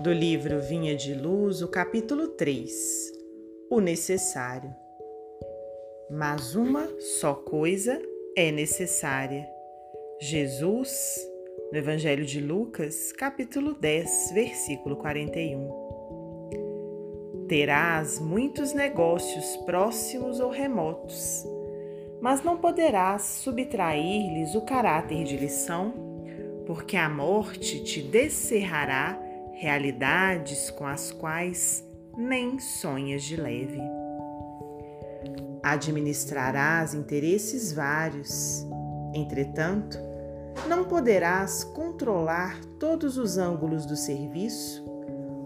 do livro Vinha de Luz, o capítulo 3 O necessário. Mas uma só coisa é necessária. Jesus, no Evangelho de Lucas, capítulo 10, versículo 41. Terás muitos negócios próximos ou remotos, mas não poderás subtrair-lhes o caráter de lição, porque a morte te descerrará realidades com as quais nem sonhas de leve. Administrarás interesses vários, entretanto, não poderás controlar todos os ângulos do serviço,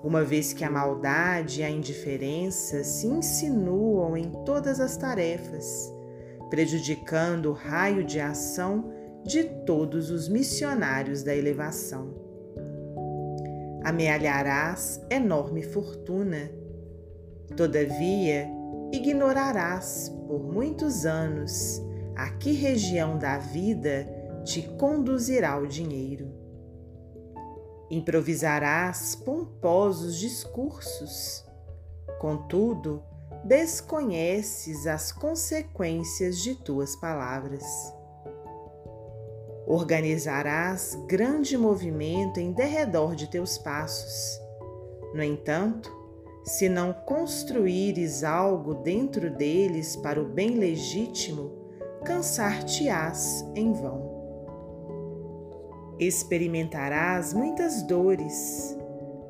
uma vez que a maldade e a indiferença se insinuam em todas as tarefas, prejudicando o raio de ação de todos os missionários da elevação amealharás enorme fortuna. Todavia, ignorarás por muitos anos a que região da vida te conduzirá o dinheiro. Improvisarás pomposos discursos, contudo, desconheces as consequências de tuas palavras. Organizarás grande movimento em derredor de teus passos. No entanto, se não construíres algo dentro deles para o bem legítimo, cansar-te-ás em vão. Experimentarás muitas dores,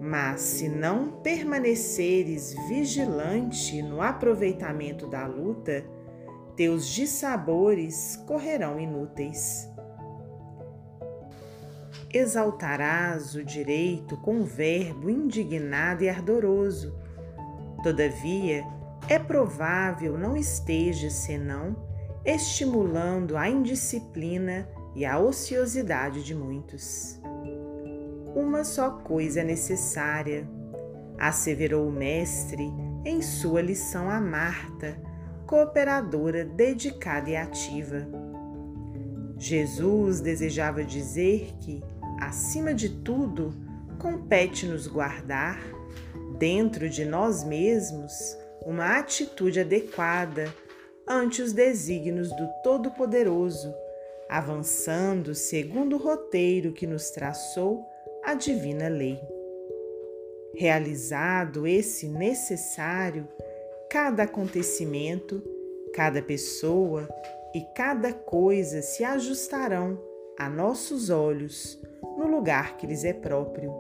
mas se não permaneceres vigilante no aproveitamento da luta, teus dissabores correrão inúteis exaltarás o direito com verbo indignado e ardoroso. Todavia, é provável não esteja senão estimulando a indisciplina e a ociosidade de muitos. Uma só coisa é necessária, asseverou o mestre em sua lição a Marta, cooperadora dedicada e ativa. Jesus desejava dizer que, acima de tudo, compete-nos guardar, dentro de nós mesmos, uma atitude adequada ante os desígnios do Todo-Poderoso, avançando segundo o roteiro que nos traçou a divina lei. Realizado esse necessário, cada acontecimento, cada pessoa e cada coisa se ajustarão a nossos olhos no lugar que lhes é próprio.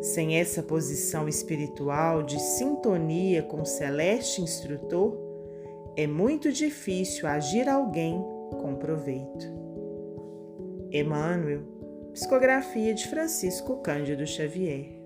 Sem essa posição espiritual de sintonia com o celeste instrutor, é muito difícil agir alguém com proveito. Emmanuel, psicografia de Francisco Cândido Xavier.